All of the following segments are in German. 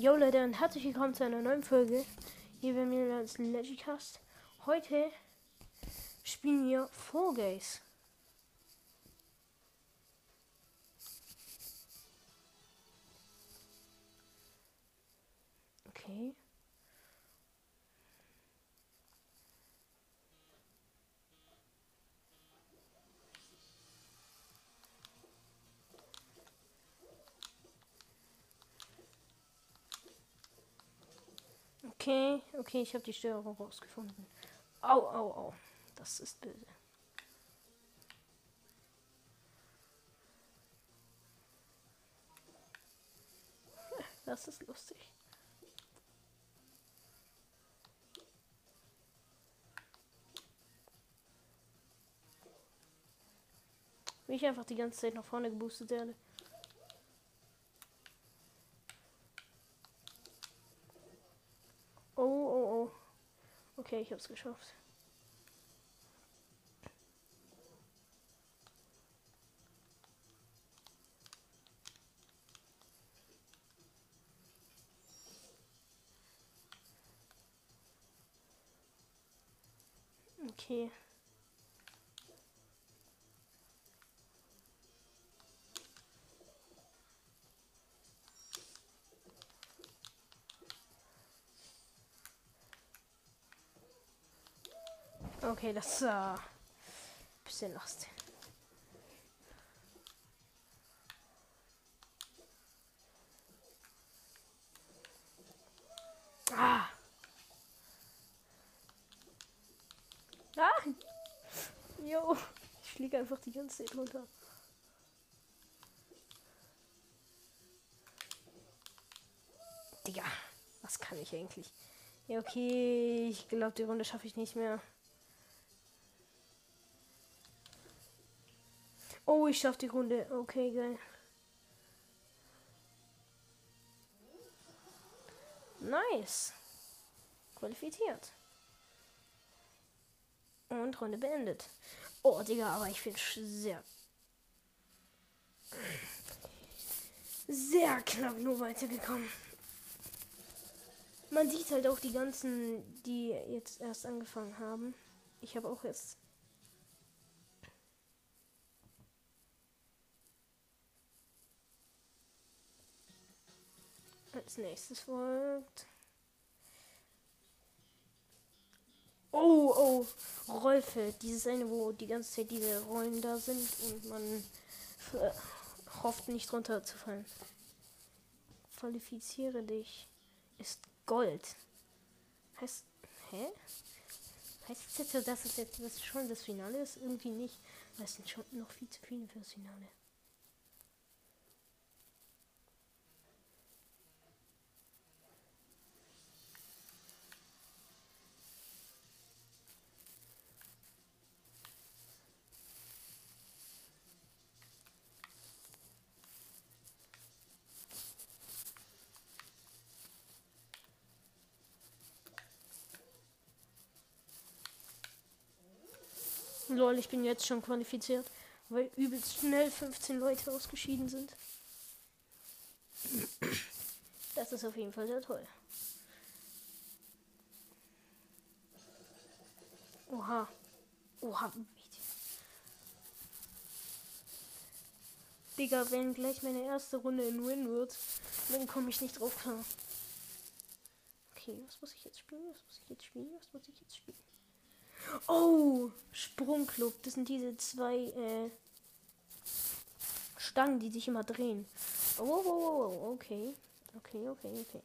Jo Leute und herzlich willkommen zu einer neuen Folge hier bei mir als Legicast. Heute spielen wir Fall Guys. Okay. Okay, okay, ich habe die Störung rausgefunden. Au, au, au. Das ist böse. Das ist lustig. Wie ich einfach die ganze Zeit nach vorne geboostet werde. Oh, oh, oh. Okay, ich hab's geschafft. Okay. Okay, das war äh, bisschen lost. Ah. Ah. Jo, ich fliege einfach die ganze Zeit runter. Digga, was kann ich eigentlich? Ja, okay, ich glaube, die Runde schaffe ich nicht mehr. Oh, ich schaff die Runde. Okay, geil. Nice. Qualifiziert. Und Runde beendet. Oh, Digga, aber ich bin sehr. Sehr knapp nur weitergekommen. Man sieht halt auch die ganzen, die jetzt erst angefangen haben. Ich habe auch jetzt Als nächstes folgt. Oh, oh, Rollfeld. Dieses eine, wo die ganze Zeit diese Rollen da sind und man hofft nicht runterzufallen. Qualifiziere dich. Ist Gold. Heißt. Hä? Heißt es jetzt dass es jetzt das schon das Finale ist? Irgendwie nicht. Das sind schon noch viel zu viele fürs Finale. Lol, ich bin jetzt schon qualifiziert, weil übelst schnell 15 Leute ausgeschieden sind. Das ist auf jeden Fall sehr toll. Oha. Oha. Digga, wenn gleich meine erste Runde in Win wird, dann komme ich nicht drauf klar. Okay, was muss ich jetzt spielen? Was muss ich jetzt spielen? Was muss ich jetzt spielen? Oh, Sprungclub. Das sind diese zwei äh, Stangen, die sich immer drehen. Oh, oh, oh, oh, okay. Okay, okay, okay.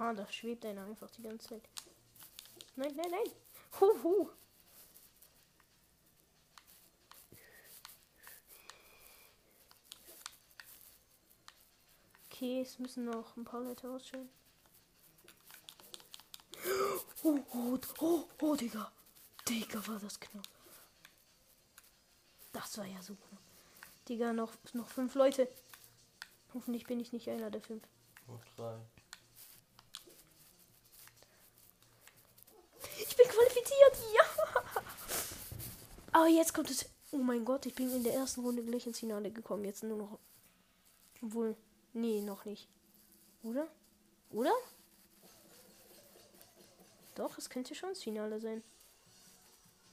Oha, da schwebt einer einfach die ganze Zeit. Nein, nein, nein. Huhu. Okay, es müssen noch ein paar Leute ausstellen. Oh, oh, oh, oh, Digga. Digga, war das knapp. Das war ja so knapp. Digga, noch, noch fünf Leute. Hoffentlich bin ich nicht einer der fünf. Noch drei. Ich bin qualifiziert, ja. Aber jetzt kommt es. Oh mein Gott, ich bin in der ersten Runde gleich ins Finale gekommen. Jetzt nur noch. Obwohl. Nee, noch nicht. Oder? Oder? Doch, es könnte schon das Finale sein.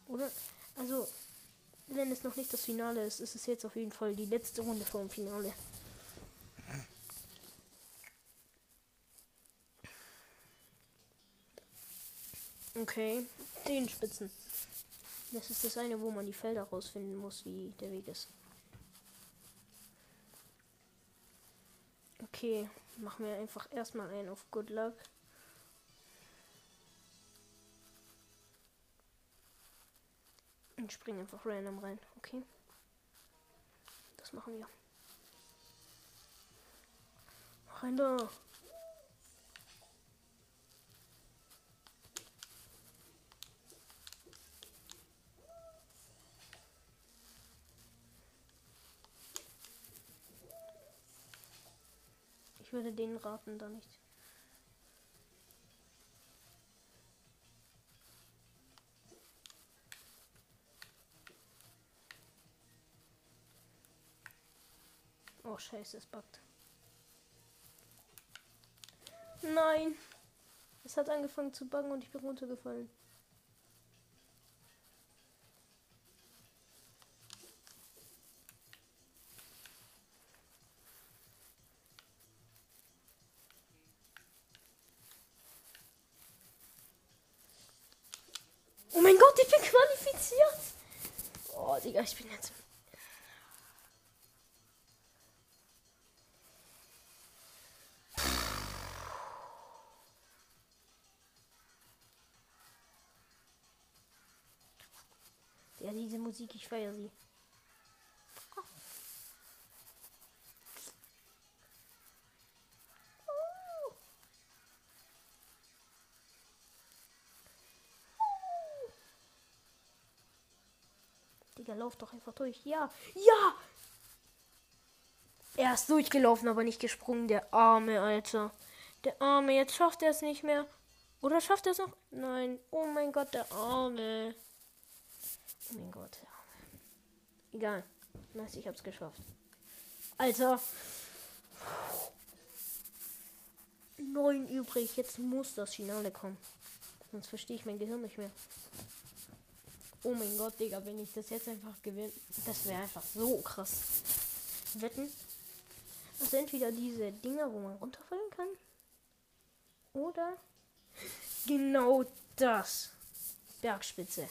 Oder? Also, wenn es noch nicht das Finale ist, ist es jetzt auf jeden Fall die letzte Runde vor dem Finale. Okay, den Spitzen. Das ist das eine, wo man die Felder rausfinden muss, wie der Weg ist. Okay, machen wir einfach erstmal einen auf Good Luck. Und springen einfach random rein, okay? Das machen wir. Rein da. Würde den raten, da nicht. Oh scheiße, es buggt. Nein! Es hat angefangen zu buggen und ich bin runtergefallen. Oh mein Gott, ich bin qualifiziert! Oh, Digga, ich bin jetzt. Ja, diese Musik, ich feiere sie. Lauf doch einfach durch. Ja, ja! Er ist durchgelaufen, aber nicht gesprungen, der arme Alter. Der arme, jetzt schafft er es nicht mehr. Oder schafft er es noch? Nein. Oh mein Gott, der arme. Oh mein Gott, der arme. Egal. Nice, ich hab's geschafft. Alter. Neun übrig. Jetzt muss das Finale kommen. Sonst verstehe ich mein Gehirn nicht mehr. Oh mein Gott, Digga, wenn ich das jetzt einfach gewinne, das wäre einfach so krass. Wetten? Also entweder diese Dinger, wo man runterfallen kann. Oder genau das. Bergspitze.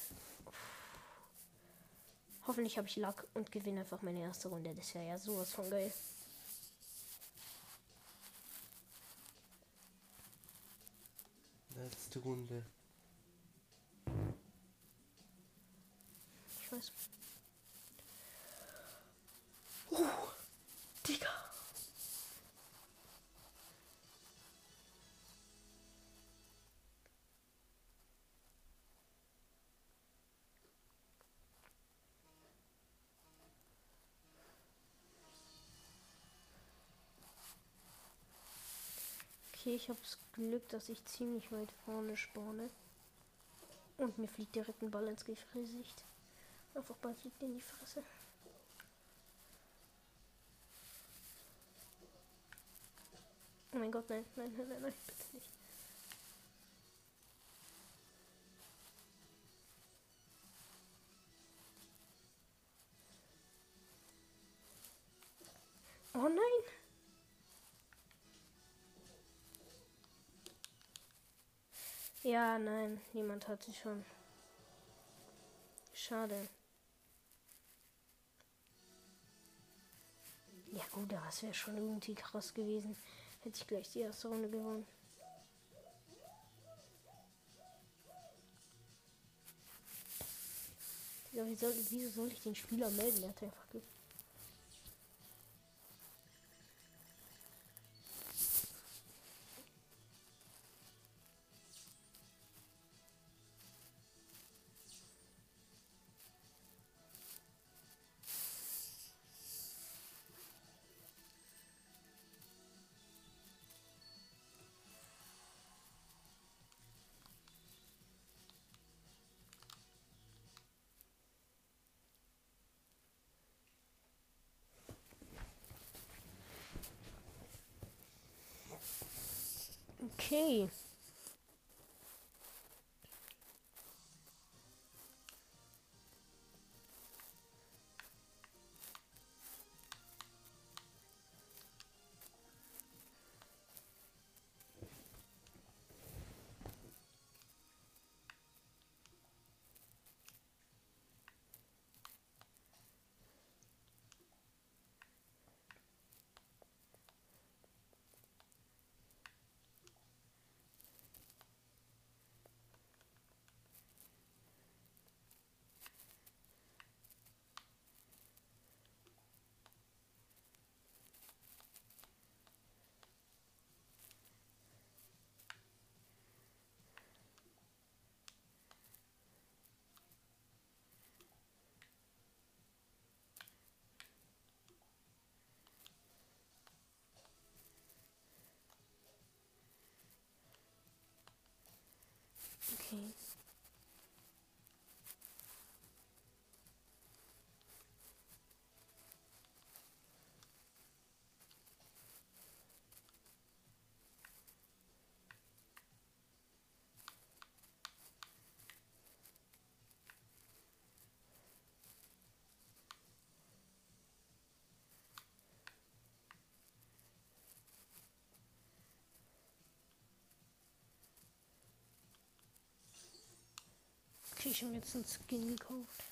Hoffentlich habe ich Lack und gewinne einfach meine erste Runde. Das wäre ja sowas von geil. Letzte Runde. Ich weiß. Uh, Digga. Okay, ich habe das Glück, dass ich ziemlich weit vorne spawne. Und mir fliegt direkt ein Ball ins Gesicht. Einfach Ball fliegt in die Fresse. Oh mein Gott, nein, nein, nein, nein, nein, bitte nicht. Oh nein! Ja, nein, niemand hat sie schon. Schade. Ja gut, es wäre schon irgendwie krass gewesen. Hätte ich gleich die erste Runde gewonnen. Ja, wie soll, wieso soll ich den Spieler melden? Der hat einfach ge Okay. Okay. Okay, ich habe jetzt einen Skin gekauft.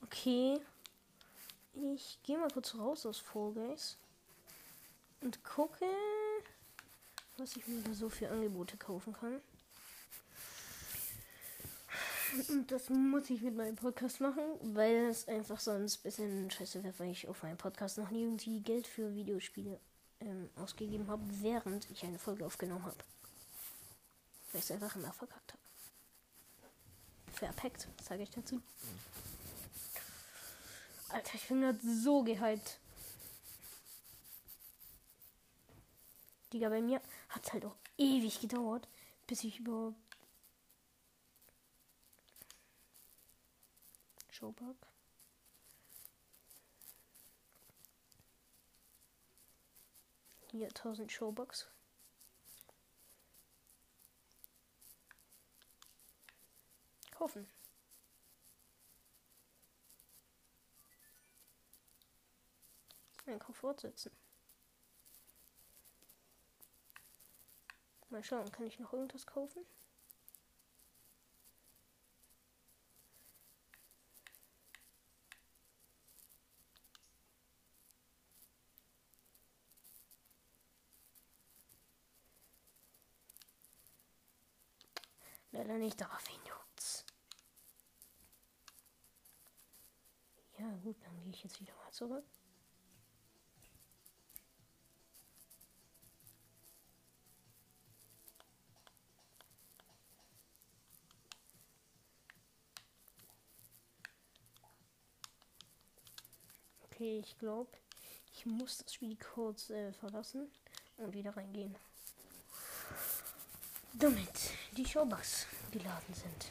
Okay. Ich gehe mal kurz raus aus Fall Guys und gucke, was ich mir da so für Angebote kaufen kann. Und das muss ich mit meinem Podcast machen, weil es einfach sonst ein bisschen scheiße wäre, weil ich auf meinem Podcast noch nie irgendwie Geld für Videospiele ähm, ausgegeben habe, während ich eine Folge aufgenommen habe. Weil ich es einfach immer verkackt habe. Verpackt, sage ich dazu. Alter, ich bin gerade so gehypt. Digga, bei mir hat es halt auch ewig gedauert, bis ich überhaupt Showbug. Hier 1000 Showbucks. Kaufen. Einkauf fortsetzen. Mal schauen, kann ich noch irgendwas kaufen? Leider nicht, aber wen juckt's? Ja gut, dann gehe ich jetzt wieder mal zurück. Okay, ich glaube, ich muss das Spiel kurz äh, verlassen und wieder reingehen. Damit die Showbucks geladen sind.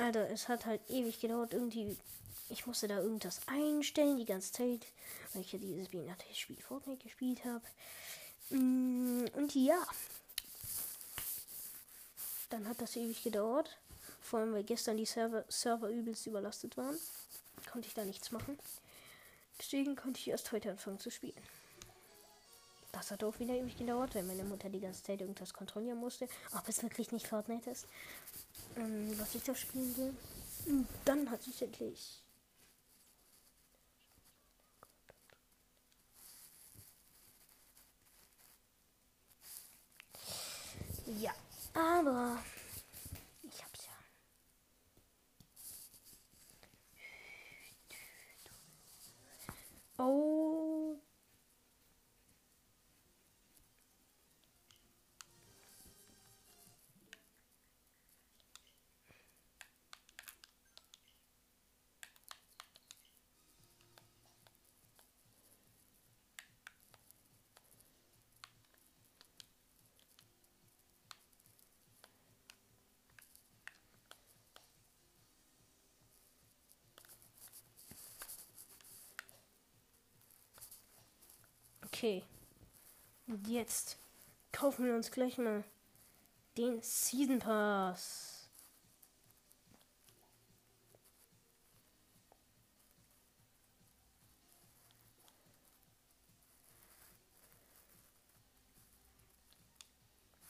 Alter, es hat halt ewig gedauert. Irgendwie, ich musste da irgendwas einstellen die ganze Zeit, weil ich ja dieses Spiel Fortnite gespielt habe. Mm, und ja, dann hat das ewig gedauert. Vor allem, weil gestern die Server, Server übelst überlastet waren. Konnte ich da nichts machen. Deswegen konnte ich erst heute anfangen zu spielen. Das hat auch wieder ewig gedauert, weil meine Mutter die ganze Zeit irgendwas kontrollieren musste, ob es wirklich nicht Fortnite ist, ähm, was ich da spielen will. Und dann hatte ich endlich. Ja. Aber ich hab's ja. Oh. Okay. Und jetzt kaufen wir uns gleich mal den Season Pass.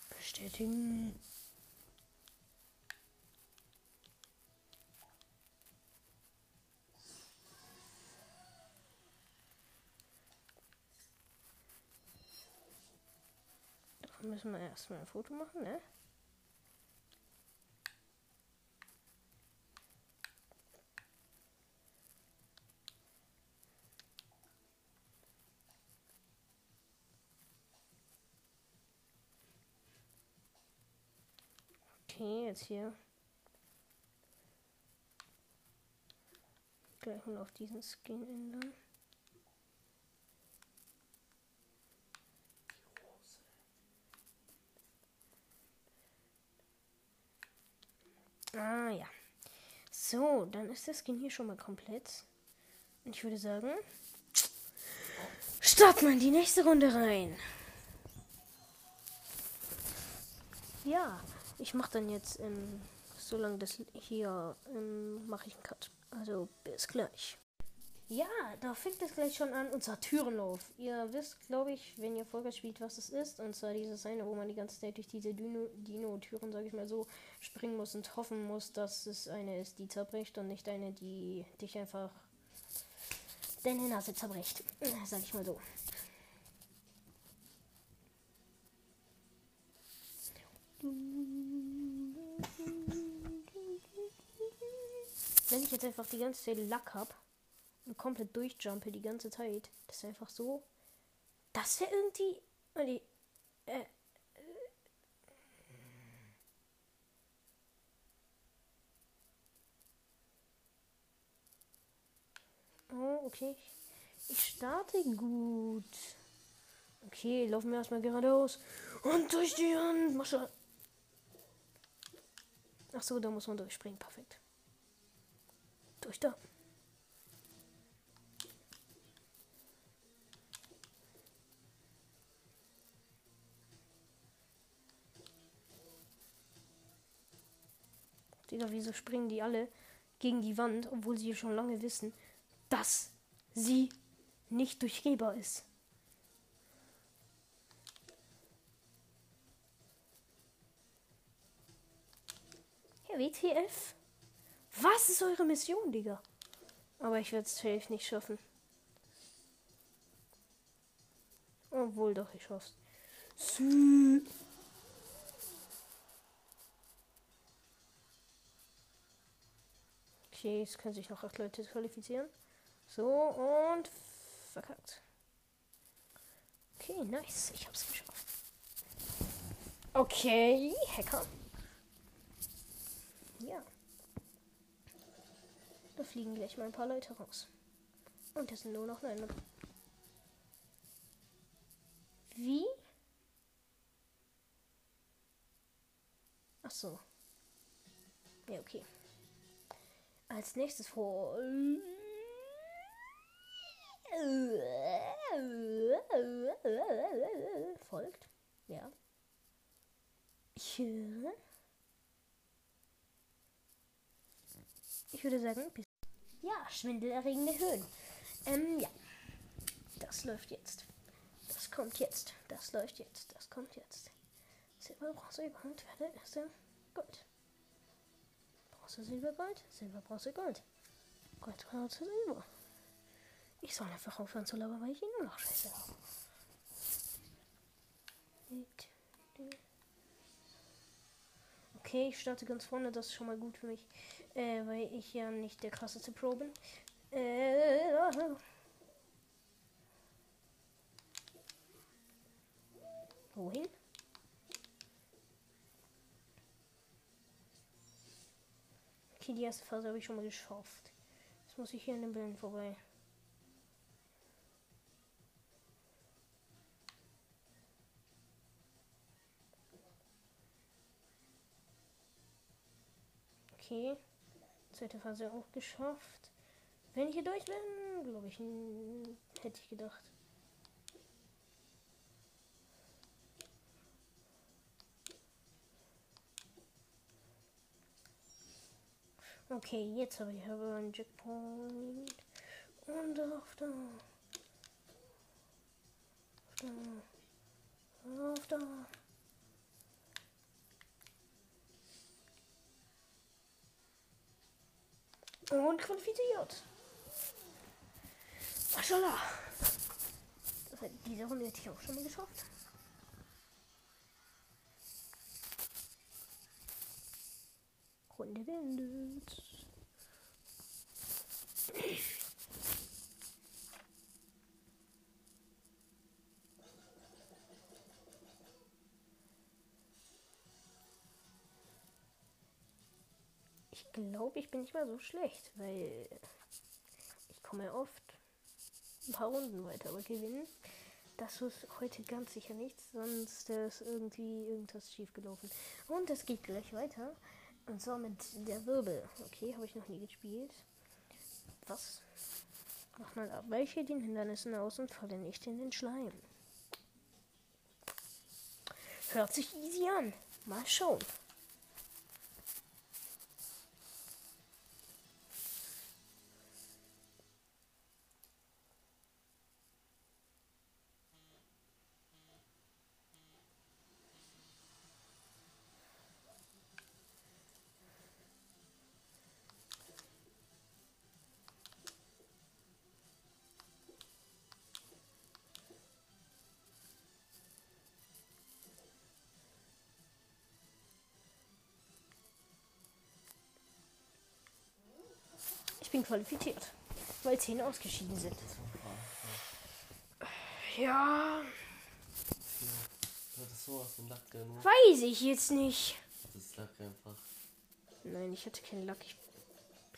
Bestätigen. Müssen wir erstmal ein Foto machen, ne? Okay, jetzt hier. Gleich mal auf diesen Skin ändern. Ah ja. So, dann ist der Skin hier schon mal komplett. Und ich würde sagen, starten wir in die nächste Runde rein. Ja, ich mache dann jetzt, ähm, solange das hier, ähm, mache ich einen Cut. Also bis gleich. Ja, da fängt es gleich schon an, unser Türenlauf. Ihr wisst, glaube ich, wenn ihr Folge spielt, was es ist. Und zwar dieses eine, wo man die ganze Zeit durch diese Dino-Türen, sage ich mal so, springen muss und hoffen muss, dass es eine ist, die zerbricht und nicht eine, die dich einfach deine Nase zerbricht. Sag ich mal so. Wenn ich jetzt einfach die ganze Zeit Lack habe und komplett durchjumpe die ganze Zeit, das ist einfach so. Das wäre irgendwie. Die, äh, Oh, okay. Ich starte gut. Okay, laufen wir erstmal geradeaus. Und durch die Handmasche. Ach so, da muss man durchspringen. Perfekt. Durch da. Digga, wieso springen die alle gegen die Wand, obwohl sie schon lange wissen, dass sie nicht durchgehbar ist? Ja, WTF? Was ist eure Mission, Digga? Aber ich werde es safe nicht schaffen. Obwohl doch, ich schaff's. Sü Okay, es können sich noch acht Leute qualifizieren. So, und verkackt. Okay, nice. Ich hab's geschafft. Okay, Hacker. Ja. Da fliegen gleich mal ein paar Leute raus. Und das sind nur noch neun. Wie? Ach so. Ja, okay. Als nächstes vor. Folgt. Ja. Ich höre. Ich würde sagen, bis. Ja, schwindelerregende Höhen. Ähm, ja. Das läuft jetzt. Das kommt jetzt. Das läuft jetzt. Das kommt jetzt. Silber, Bronze, Gold, werde erste Gold. Bronze, Silber, Gold. Silber, Bronze, Gold. Gold, Bronze, Silber. Ich soll einfach aufhören zu labern, weil ich ihn nur noch scheiße habe. Okay, ich starte ganz vorne, das ist schon mal gut für mich, äh, weil ich ja nicht der krasseste Pro bin. Äh, wohin? Okay, die erste Phase habe ich schon mal geschafft. Jetzt muss ich hier an den Bällen vorbei. Okay. Zweite Phase auch geschafft. Wenn ich hier durch bin, glaube ich, hätte ich gedacht. Okay, jetzt habe ich aber einen Checkpoint. Und auf da. Auf da. Auf da. Und qualifiziert. Maschallah. Diese Runde hätte ich auch schon mal geschafft. Runde beendet. Ich glaube, ich bin nicht mal so schlecht, weil ich komme oft ein paar Runden weiter, aber gewinnen, das ist heute ganz sicher nichts, sonst ist irgendwie irgendwas schief gelaufen. Und es geht gleich weiter. Und zwar mit der Wirbel. Okay, habe ich noch nie gespielt. Was? Mach mal ab. Welche den Hindernissen aus und falle nicht in den Schleim. Hört sich easy an. Mal schauen. Ich bin qualifiziert, weil zehn ausgeschieden sind. Ja, weiß ich jetzt nicht. Das ist Lack einfach. Nein, ich hatte keinen Lack. Ich,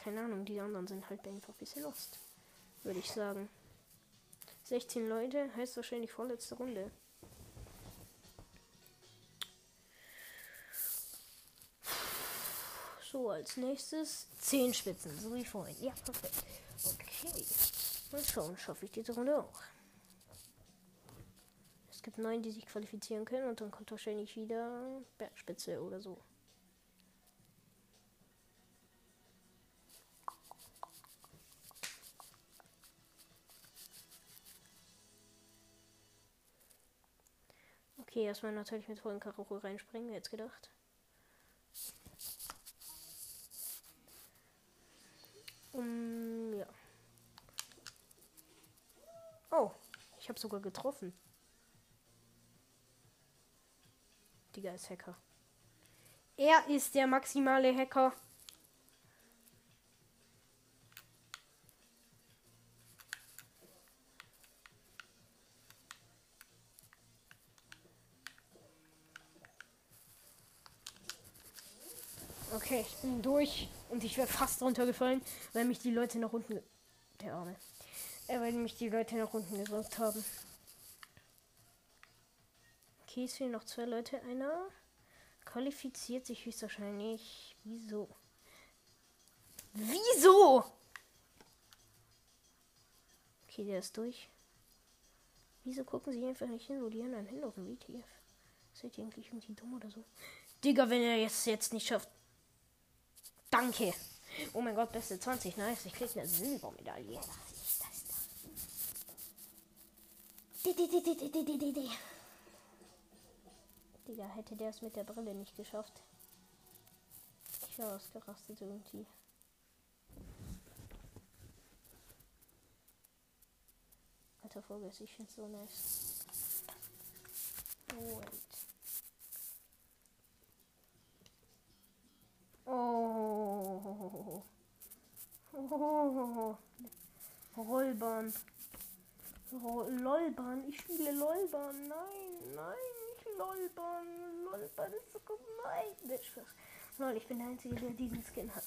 keine Ahnung, die anderen sind halt einfach ein bisschen lost. Würde ich sagen. 16 Leute heißt wahrscheinlich vorletzte Runde. So, als nächstes 10 Spitzen, so wie vorhin. Ja, perfekt. Okay. Mal schauen, schaffe ich diese Runde auch. Es gibt neun, die sich qualifizieren können und dann kommt wahrscheinlich wieder Bergspitze oder so. Okay, erstmal natürlich mit vollen Karacho reinspringen, jetzt gedacht. Um, ja. Oh, ich habe sogar getroffen. Digga ist Hacker. Er ist der maximale Hacker. Okay, ich bin durch und ich wäre fast runtergefallen, weil mich die Leute nach unten. Der Arme. Äh, weil mich die Leute nach unten gedrückt haben. Okay, es fehlen noch zwei Leute. Einer qualifiziert sich höchstwahrscheinlich. Wieso? Wieso? Okay, der ist durch. Wieso gucken sie einfach nicht hin, wo die anderen hinlaufen? WTF? Seid ihr eigentlich irgendwie dumm oder so? Digga, wenn er es jetzt nicht schafft. Danke. Oh mein Gott, beste 20. Nice. Ich krieg eine Silbermedaille. Digga, hätte der es mit der Brille nicht geschafft. Ich war ausgerastet irgendwie. Alter Vogel, ich find's so nice. Oh, Oh. Rollbahn. Ro Lolbahn. Ich spiele Lolbahn. Nein, nein, nicht Lolbahn. Lolbahn ist so? Lol, ich bin der Einzige, der diesen Skin hat.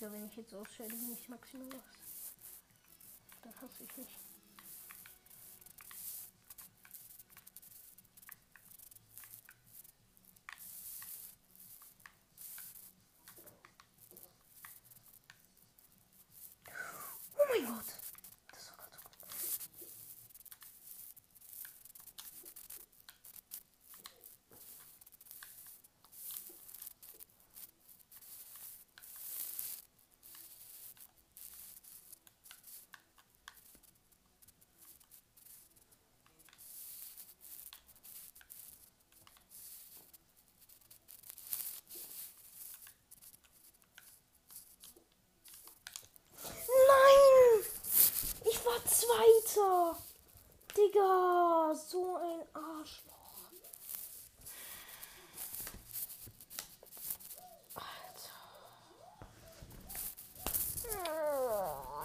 Digga, wenn ich jetzt ausschalte, bin ich maximal los. Dann hasse ich mich. Oh mein Gott. Das war gerade so gut. Nein! Ich war Zweiter! Digga, so ein Arschloch. Alter.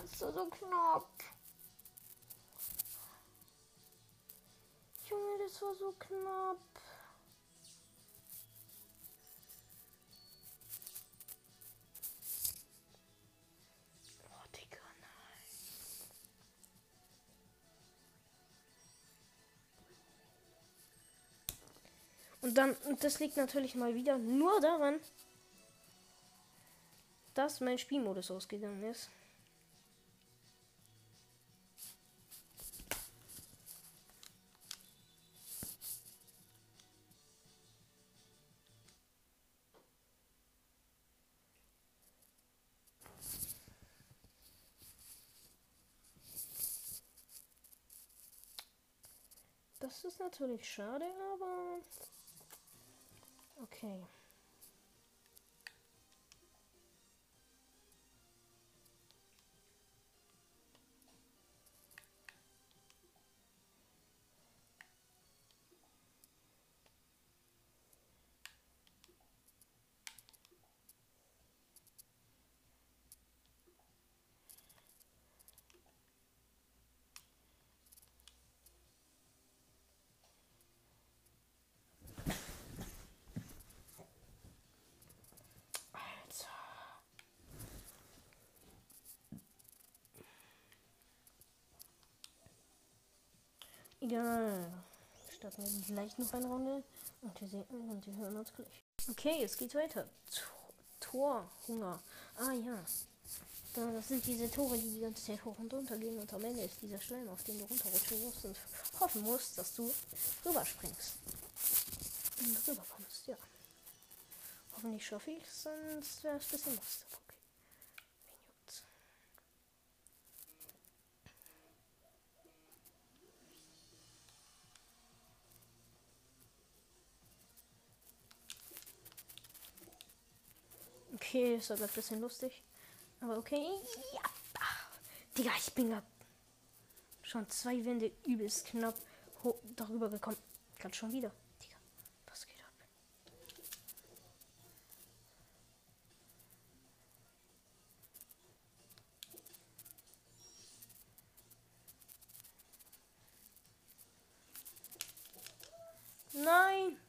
Ist so knapp. Junge, das war so knapp. Und dann, und das liegt natürlich mal wieder nur daran, dass mein Spielmodus ausgegangen ist. Das ist natürlich schade, aber okay. Egal. Starten wir gleich noch eine Runde und wir, sehen, und wir hören uns gleich. Okay, es geht weiter. Tor, Torhunger. Ah ja. Da, das sind diese Tore, die die ganze Zeit hoch und runter gehen und am Ende ist dieser Schleim, auf den du runterrutschen musst und hoffen musst, dass du rüberspringst. Und rüberkommst, ja. Hoffentlich schaffe ich es, sonst wäre es ein bisschen lost. Okay, ist aber ein bisschen lustig. Aber okay. Ja. Ach, Digga, ich bin grad schon zwei Wände übelst knapp darüber gekommen. Gerade schon wieder. Digga, was geht ab? Nein!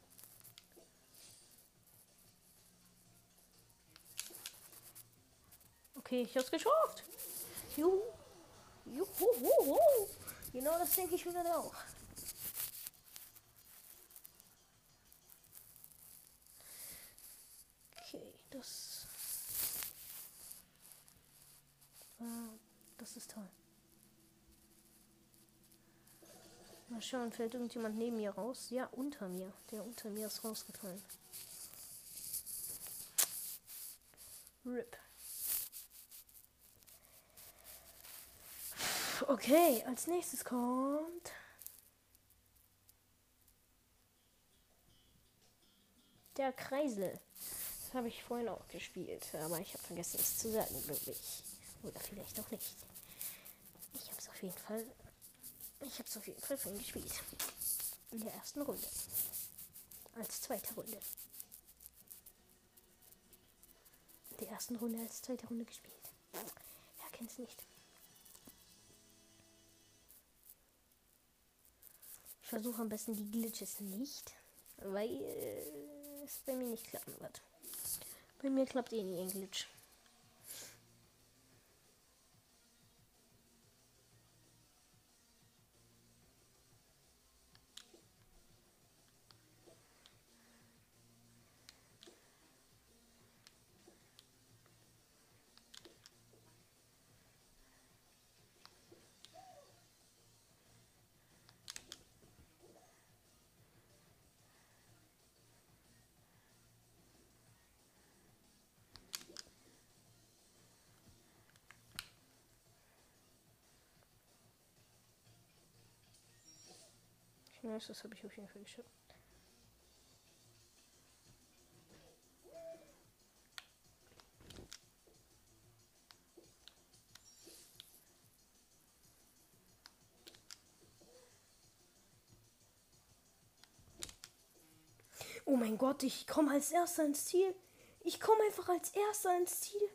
Okay, ich hab's geschafft. Juhu. Juhu. Genau das denke ich mir dann auch. Okay, das. Ah, das ist toll. Mal schauen, fällt irgendjemand neben mir raus? Ja, unter mir. Der unter mir ist rausgefallen. RIP. Okay, als nächstes kommt. Der Kreisel. Das habe ich vorhin auch gespielt, aber ich habe vergessen es zu sagen, glaube ich. Oder vielleicht auch nicht. Ich habe es auf jeden Fall. Ich habe es auf jeden Fall vorhin gespielt. In der ersten Runde. Als zweite Runde. In der ersten Runde als zweite Runde gespielt. Wer kennt es nicht? Versuche am besten die Glitches nicht, weil es bei mir nicht klappen wird. Bei mir klappt eh nie ein Glitch. Ja, das habe ich auf jeden Fall geschafft. Oh mein Gott, ich komme als erster ins Ziel. Ich komme einfach als erster ins Ziel.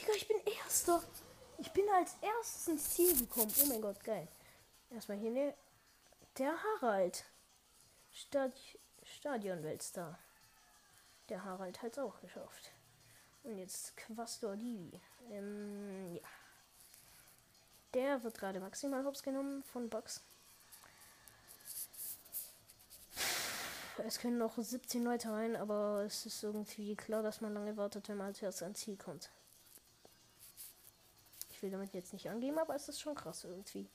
Digga, ich bin erster. Ich bin als erstes ins Ziel gekommen. Oh mein Gott, geil. Erstmal hier ne. Der Harald. Stad Stadionweltstar. Der Harald hat es auch geschafft. Und jetzt Quastor Divi. Ähm, ja. Der wird gerade maximal hops genommen von Bugs. Es können noch 17 Leute rein, aber es ist irgendwie klar, dass man lange wartet, wenn man erstes ans Ziel kommt. Ich will damit jetzt nicht angeben, aber es ist schon krass irgendwie.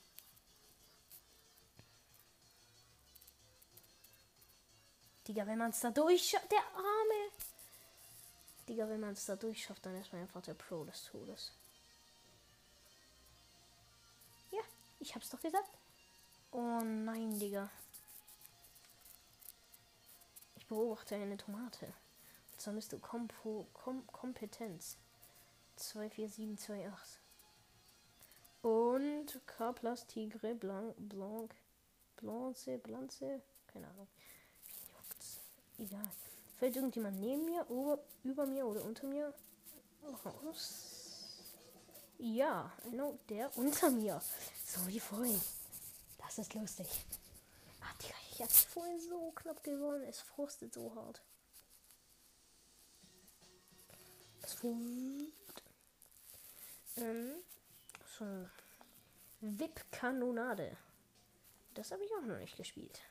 Digga, wenn man es da durchschafft, der Arme. Digga, wenn man es da durchschafft, dann ist man einfach der Pro des Todes. Ja, ich hab's doch gesagt. Oh nein, Digga. Ich beobachte eine Tomate. Und zwar müsste Kompo, Kom Kompetenz 24728. Und K plus Tigre Blanc, Blanc, Blanze, Blanze, keine Ahnung. Egal. Fällt irgendjemand neben mir, über, über mir oder unter mir raus? Ja, genau, der unter mir. So wie vorhin. Das ist lustig. Ah, Digga, ich hab's vorhin so knapp gewonnen. Es frostet so hart. Es. Ähm, so. VIP-Kanonade. Das habe ich auch noch nicht gespielt.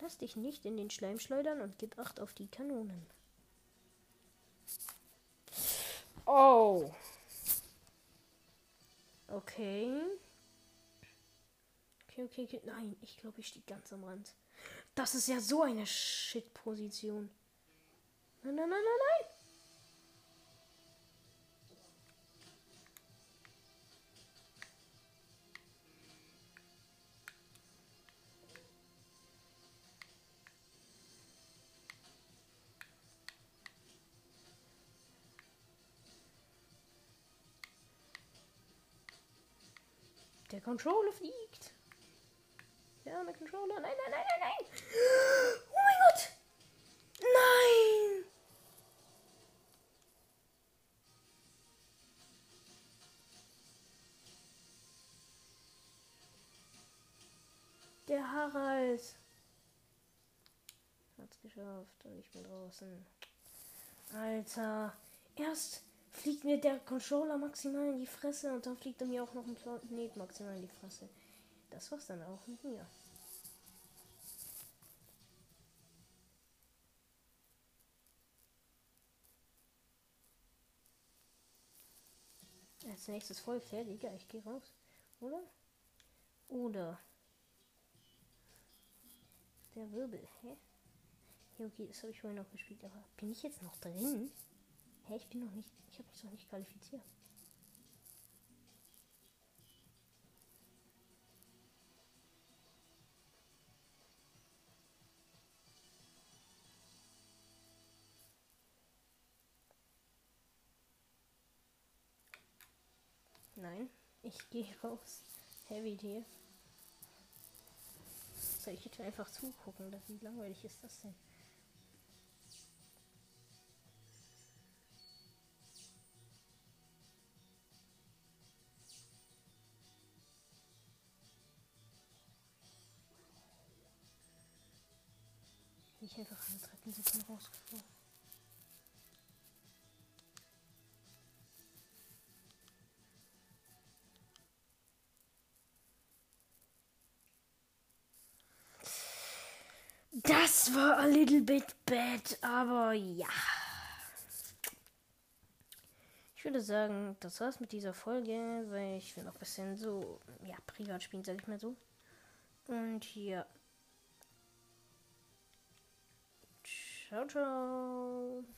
Lass dich nicht in den Schleim schleudern und gib Acht auf die Kanonen. Oh. Okay. Okay, okay, okay. Nein, ich glaube, ich stehe ganz am Rand. Das ist ja so eine Shit-Position. Nein, nein, nein, nein, nein. Der Controller fliegt. Ja, der Controller. Nein, nein, nein, nein, nein. Oh mein Gott. Nein. Der Harald. Hat's geschafft und ich bin draußen. Alter. Erst fliegt mir der Controller maximal in die Fresse und dann fliegt er mir auch noch ein Planet maximal in die Fresse. Das war's dann auch mit mir. Als nächstes folgt Digga, ich gehe raus. Oder? Oder der Wirbel. Hä? Ja, okay, das habe ich vorhin noch gespielt, aber bin ich jetzt noch drin? Hä, ich bin noch nicht. Ich habe mich noch nicht qualifiziert. Nein, ich gehe raus. Heavy Tier. Soll ich jetzt einfach zugucken? Wie langweilig ist das denn? Einfach eine Treppensitzung rausgeflogen. Das war a little bit bad, aber ja. Ich würde sagen, das war's mit dieser Folge, weil ich will noch ein bisschen so, ja, privat spielen, sag ich mal so. Und ja. Ciao, ciao.